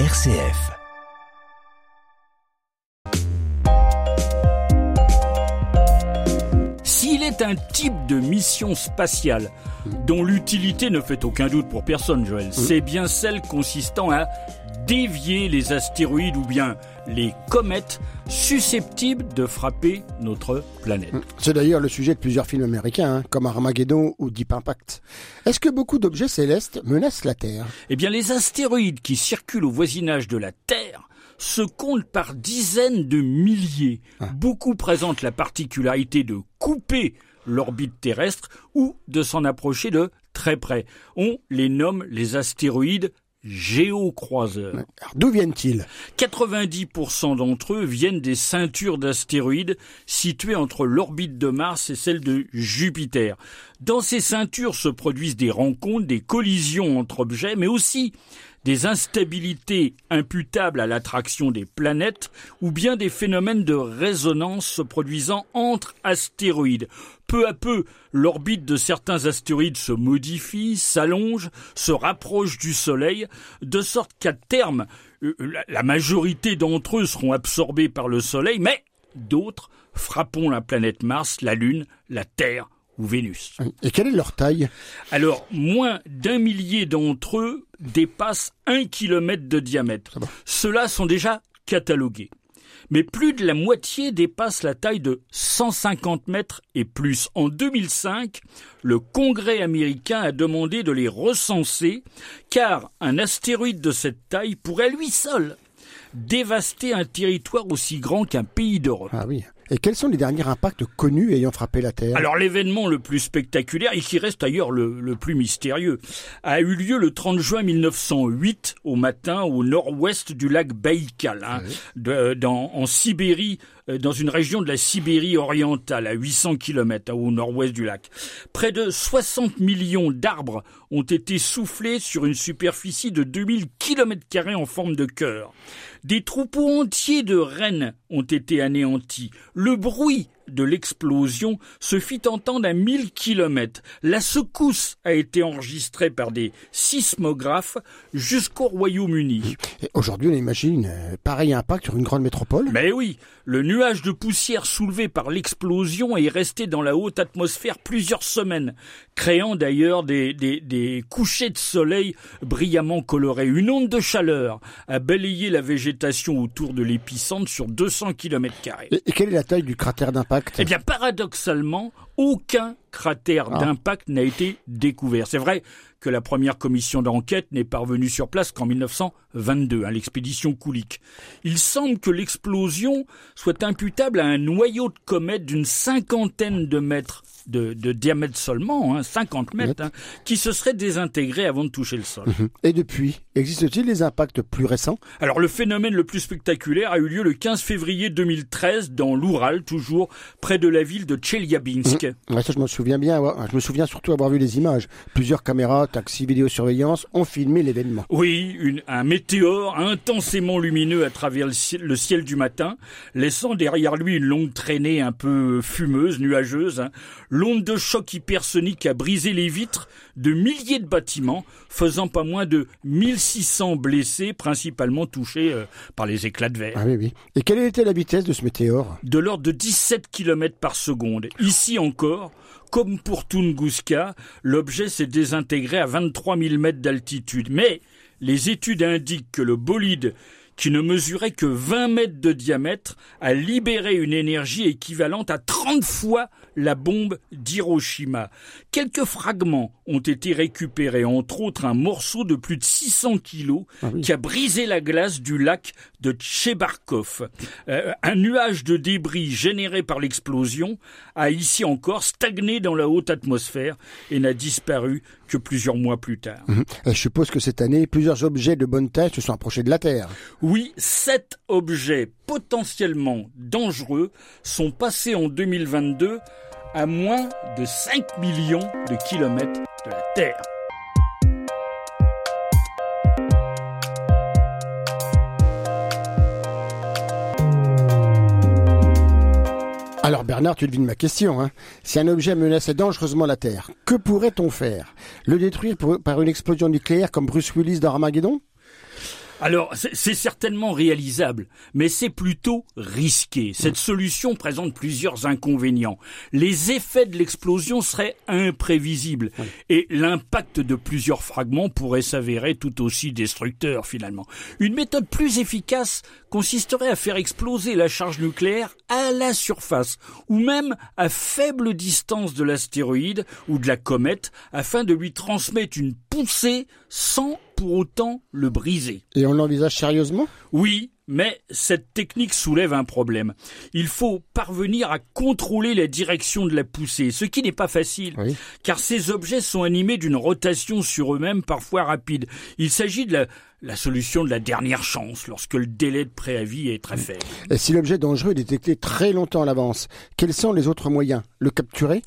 RCF. S'il est un type de mission spatiale dont l'utilité ne fait aucun doute pour personne, Joël, c'est bien celle consistant à dévier les astéroïdes ou bien les comètes susceptibles de frapper notre planète. C'est d'ailleurs le sujet de plusieurs films américains, hein, comme Armageddon ou Deep Impact. Est-ce que beaucoup d'objets célestes menacent la Terre? Eh bien, les astéroïdes qui circulent au voisinage de la Terre se comptent par dizaines de milliers. Beaucoup présentent la particularité de couper l'orbite terrestre ou de s'en approcher de très près. On les nomme les astéroïdes géocroiseurs. Alors, D'où viennent-ils? 90% d'entre eux viennent des ceintures d'astéroïdes situées entre l'orbite de Mars et celle de Jupiter. Dans ces ceintures se produisent des rencontres, des collisions entre objets, mais aussi des instabilités imputables à l'attraction des planètes ou bien des phénomènes de résonance se produisant entre astéroïdes. Peu à peu, l'orbite de certains astéroïdes se modifie, s'allonge, se rapproche du Soleil, de sorte qu'à terme, euh, la- majorité d'entre eux seront absorbés par le Soleil, mais d'autres frapperont la planète Mars, la Lune, la Terre ou Vénus. Et quelle est leur taille? Alors, moins d'un millier d'entre eux dépassent un kilomètre de diamètre. Ceux-là sont déjà catalogués. Mais plus de la moitié dépassent la taille de 150 mètres et plus. En 2005, le Congrès américain a demandé de les recenser, car un astéroïde de cette taille pourrait lui seul dévaster un territoire aussi grand qu'un pays d'Europe. Ah oui. Et quels sont les derniers impacts connus ayant frappé la Terre Alors l'événement le plus spectaculaire, et qui reste d'ailleurs le, le plus mystérieux, a eu lieu le 30 juin 1908 au matin au nord-ouest du lac Baïkal, hein, de- dans, en Sibérie, euh, dans une région de la Sibérie orientale, à 800 km au nord-ouest du lac. Près de 60 millions d'arbres ont été soufflés sur une superficie de 2000 km en forme de cœur. Des troupeaux entiers de rennes ont été anéantis. Le bruit de l'explosion se fit entendre à 1000 km. La secousse a été enregistrée par des sismographes jusqu'au Royaume-Uni. Aujourd'hui, on imagine euh, pareil impact sur une grande métropole Mais oui, le nuage de poussière soulevé par l'explosion est resté dans la haute atmosphère plusieurs semaines, créant d'ailleurs des, des, des couchers de soleil brillamment colorés. Une onde de chaleur a balayé la végétation autour de l'épicentre sur 200 km. et quelle est la taille du cratère d'impact? Eh bien, paradoxalement, aucun cratère Ah. d'impact n'a été découvert. C'est vrai que la première commission d'enquête n'est parvenue sur place qu'en 1922, hein, l'expédition Kulik. Il semble que l'explosion soit imputable à un noyau de comète d'une cinquantaine de mètres de, de diamètre seulement, hein, 50 mètres, hein, qui se serait désintégré avant de toucher le sol. Et depuis, existe-t-il des impacts plus récents? Alors le phénomène le plus spectaculaire a eu lieu le 15 février 2013 dans l'Oural, toujours près de la ville de Tcheliabinsk. Ouais, ça, je me souviens bien. Je me souviens surtout avoir vu les images. Plusieurs caméras, taxis, vidéosurveillance ont filmé l'événement. Oui, une- un météore intensément lumineux à travers le ciel, le ciel du matin, laissant derrière lui une longue traînée un peu fumeuse, nuageuse. hein. L'onde de choc hypersonique a brisé les vitres de milliers de bâtiments, faisant pas moins de 1600 blessés, principalement touchés euh, par les éclats de verre. Ah oui, oui. Et quelle était la vitesse de ce météore? De l'ordre de 17 km par seconde. Ici comme pour Tunguska, l'objet s'est désintégré à 23 000 mètres d'altitude. Mais les études indiquent que le bolide, qui ne mesurait que 20 mètres de diamètre, a libéré une énergie équivalente à 30 fois la bombe d'Hiroshima. Quelques fragments ont été récupérés, entre autres un morceau de plus de 600 kilos qui a brisé la glace du lac de Tchebarkov. Euh, un nuage de débris généré par l'explosion a ici encore stagné dans la haute atmosphère et n'a disparu que plusieurs mois plus tard. Et Je suppose que cette année, plusieurs objets de bonne taille se sont approchés de la Terre. Oui, sept objets potentiellement dangereux sont passés en 2022 à moins de 5 millions de kilomètres de la Terre. Alors Bernard, tu devines ma question. Hein. Si un objet menaçait dangereusement la Terre, que pourrait-on faire? Le détruire par une explosion nucléaire comme Bruce Willis dans Armageddon? Alors, c'est certainement réalisable, mais c'est plutôt risqué. Cette solution présente plusieurs inconvénients. Les effets de l'explosion seraient imprévisibles et l'impact de plusieurs fragments pourrait s'avérer tout aussi destructeur finalement. Une méthode plus efficace consisterait à faire exploser la charge nucléaire à la surface ou même à faible distance de l'astéroïde ou de la comète afin de lui transmettre une poussée sans pour autant le briser. Et on l'envisage sérieusement? Oui, mais cette technique soulève un problème. Il faut parvenir à contrôler la direction de la poussée, ce qui n'est pas facile, car ces objets sont animés d'une rotation sur eux-mêmes parfois rapide. Il s'agit de la, la solution de la dernière chance lorsque le délai de préavis est très faible. Et si l'objet dangereux est détecté très longtemps à l'avance, quels sont les autres moyens? Le capturer?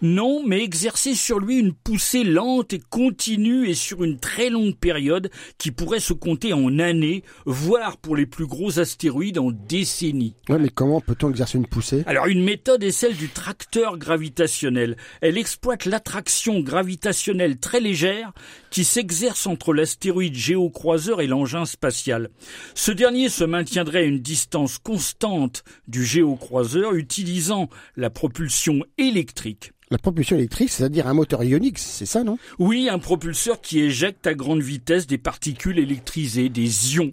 Non, mais exercer sur lui une poussée lente et continue et sur une très longue période qui pourrait se compter en années, voire pour les plus gros astéroïdes en décennies. mais comment peut-on exercer une poussée? Alors une méthode est celle du tracteur gravitationnel. Elle exploite l'attraction gravitationnelle très légère qui s'exerce entre l'astéroïde géocroisé et l'engin spatial. Ce dernier se maintiendrait à une distance constante du géocroiseur utilisant la propulsion électrique. La propulsion électrique, c'est-à-dire un moteur ionique, c'est ça, non? Oui, un propulseur qui éjecte à grande vitesse des particules électrisées, des ions.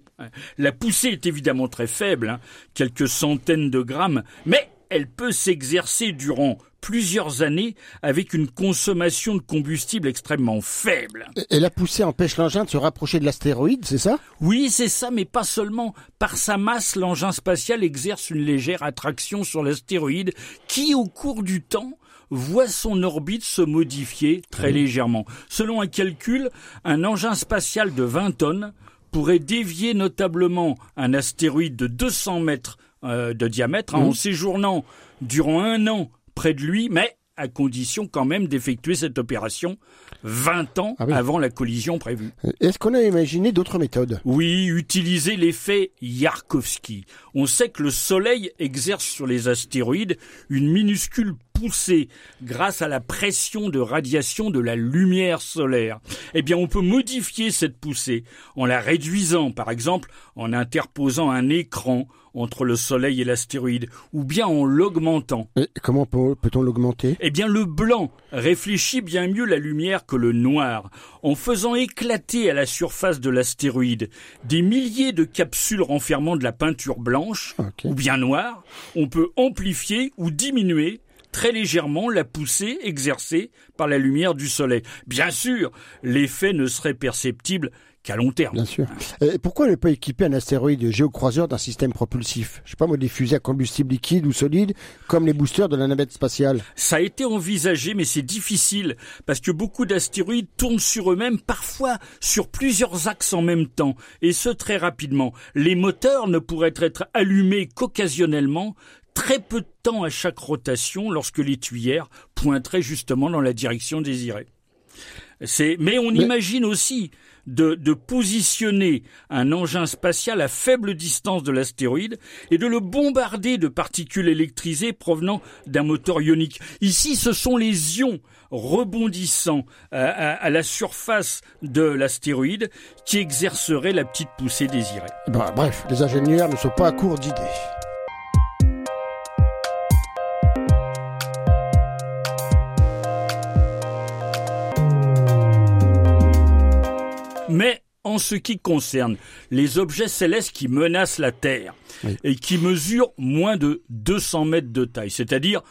La poussée est évidemment très faible, hein, quelques centaines de grammes, mais elle peut s'exercer durant plusieurs années avec une consommation de combustible extrêmement faible. Et la poussée empêche l'engin de se rapprocher de l'astéroïde, c'est ça? Oui, c'est ça, mais pas seulement. Par sa masse, l'engin spatial exerce une légère attraction sur l'astéroïde qui, au cours du temps, voit son orbite se modifier très légèrement. Selon un calcul, un engin spatial de 20 tonnes pourrait dévier notablement un astéroïde de 200 mètres euh, de diamètre hein, en mmh. séjournant durant un an près de lui, mais à condition quand même d'effectuer cette opération 20 ans ah avant la collision prévue. Est-ce qu'on a imaginé d'autres méthodes? Oui, utiliser l'effet Yarkovsky. On sait que le Soleil exerce sur les astéroïdes une minuscule poussée grâce à la pression de radiation de la lumière solaire. Eh bien, on peut modifier cette poussée en la réduisant, par exemple, en interposant un écran entre le Soleil et l'astéroïde, ou bien en l'augmentant. Et comment peut-on l'augmenter? Eh bien, le blanc réfléchit bien mieux la lumière que le noir, en faisant éclater à la surface de l'astéroïde des milliers de capsules renfermant de la peinture blanche ou bien noire. On peut amplifier ou diminuer très légèrement la poussée exercée par la lumière du soleil. Bien sûr, l'effet ne serait perceptible qu'à long terme. Bien sûr. Et pourquoi ne pas équiper un astéroïde géocroiseur d'un système propulsif? Je sais pas moi, des fusées à combustible liquide ou solide, comme les boosters de la navette spatiale. Ça a été envisagé, mais c'est difficile, parce que beaucoup d'astéroïdes tournent sur eux-mêmes, parfois sur plusieurs axes en même temps, et ce très rapidement. Les moteurs ne pourraient être allumés qu'occasionnellement, très peu de temps à chaque rotation lorsque les tuyères pointeraient justement dans la direction désirée. Mais on imagine aussi de, de, positionner un engin spatial à faible distance de l'astéroïde et de le bombarder de particules électrisées provenant d'un moteur ionique. Ici, ce sont les ions rebondissant à, la surface de l'astéroïde qui exerceraient la petite poussée désirée. Bah, bref, les ingénieurs ne sont pas à court d'idées. En ce qui concerne les objets célestes qui menacent la Terre et qui mesurent moins de 200 mètres de taille, c'est-à-dire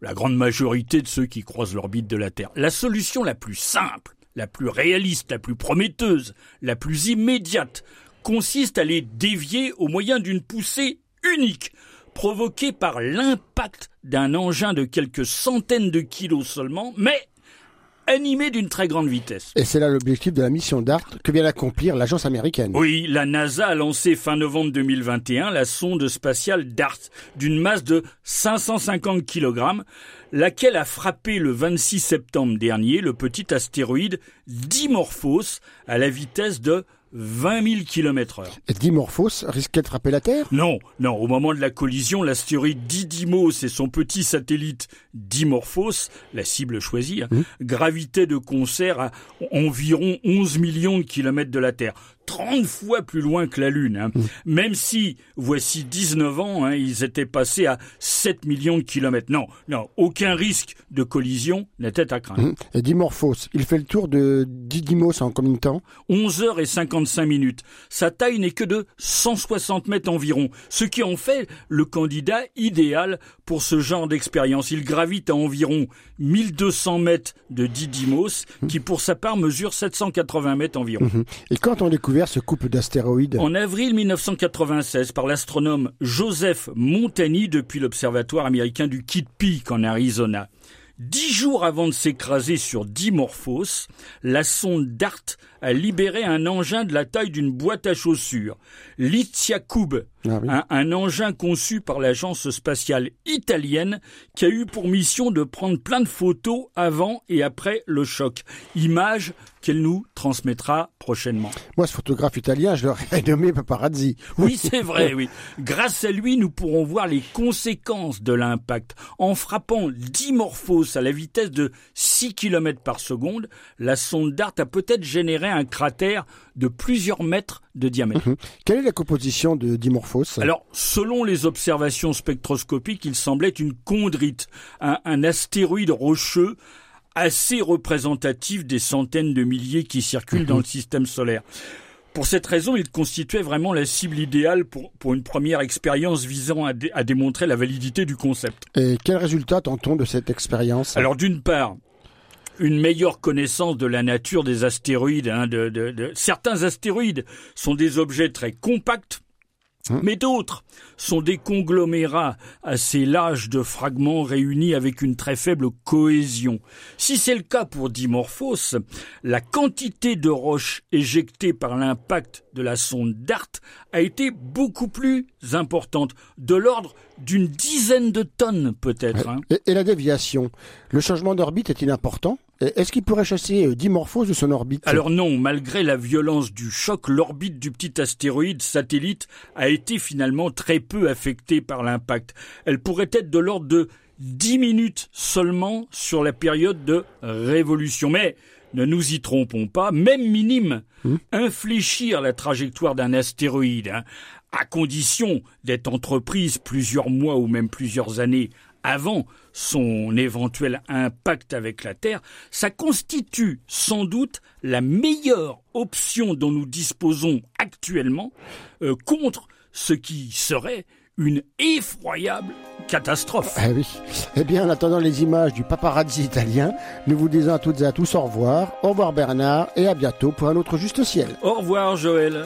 la grande majorité de ceux qui croisent l'orbite de la Terre, la solution la plus simple, la plus réaliste, la plus prometteuse, la plus immédiate, consiste à les dévier au moyen d'une poussée unique, provoquée par l'impact d'un engin de quelques centaines de kilos seulement, mais animé d'une très grande vitesse. Et c'est là l'objectif de la mission DART que vient d'accomplir l'agence américaine. Oui, la NASA a lancé fin novembre 2021 la sonde spatiale DART d'une masse de 550 kg, laquelle a frappé le 26 septembre dernier le petit astéroïde Dimorphos à la vitesse de 20 000 km heure. Et Dimorphos risquait de frapper la Terre? Non, non. Au moment de la collision, l'astéroïde Didymos et son petit satellite Dimorphos, la cible choisie, hein, mmh. gravitaient de concert à environ 11 millions de kilomètres de la Terre. 30 fois plus loin que la Lune. Hein. Mmh. Même si, voici 19 ans, hein, ils étaient passés à 7 millions de kilomètres. Non, non, aucun risque de collision n'était à craindre. Mmh. Et Dimorphos, il fait le tour de Didymos en combien de temps? 11 heures et 55 minutes. Sa taille n'est que de 160 mètres environ, ce qui en fait le candidat idéal pour ce genre d'expérience. Il gravite à environ 1200 mètres de Didymos, mmh. qui pour sa part mesure 780 mètres environ. Et quand on découvre ce couple d'astéroïdes En avril 1996, par l'astronome Joseph Montani depuis l'observatoire américain du Kitt Peak en Arizona. Dix jours avant de s'écraser sur Dimorphos, la sonde DART a libéré un engin de la taille d'une boîte à chaussures, l'Itziakub, ah un, engin conçu par l'agence spatiale italienne qui a eu pour mission de prendre plein de photos avant et après le choc. Images qu'elle nous transmettra prochainement. Moi, ce photographe italien, je l'aurais nommé paparazzi. Oui, c'est vrai, oui. Grâce à lui, nous pourrons voir les conséquences de l'impact. En frappant dimorphos à la vitesse de 6 km par seconde, la sonde DART a peut-être généré un cratère de plusieurs mètres de diamètre. Mhm. Quelle est la composition de Dimorphos Alors, selon les observations spectroscopiques, il semblait une chondrite, un astéroïde rocheux assez représentatif des centaines de milliers qui circulent dans le système solaire. Pour cette raison, il constituait vraiment la cible idéale pour, pour une première expérience visant à, à, démontrer la validité du concept. Et quel résultat tentons de cette expérience? Alors d'une part, une meilleure connaissance de la nature des astéroïdes. Hein, de, de, de... Certains astéroïdes sont des objets très compacts, Hein? Mais d'autres sont des conglomérats assez larges de fragments réunis avec une très faible cohésion. Si c'est le cas pour Dimorphos, la quantité de roches éjectées par l'impact de la sonde DART a été beaucoup plus importante, de l'ordre d'une dizaine de tonnes peut-être. Hein. Et, la déviation, le changement d'orbite est-il important? Est-ce qu'il pourrait chasser euh, Dimorphos de son orbite? Alors non, malgré la violence du choc, l'orbite du petit astéroïde satellite a été finalement très peu affectée par l'impact. Elle pourrait être de l'ordre de 10 minutes seulement sur la période de révolution. Mais ne nous y trompons pas, même minime, hmm. infléchir la trajectoire d'un astéroïde, hein, à condition d'être entreprise plusieurs mois ou même plusieurs années avant son éventuel impact avec la Terre, ça constitue sans doute la meilleure option dont nous disposons actuellement euh, contre ce qui serait une effroyable catastrophe. Eh oui. Eh bien, en attendant les images du paparazzi italien, nous vous disons à toutes et à tous au revoir. Au revoir Bernard et à bientôt pour un autre Juste Ciel. Au revoir Joël.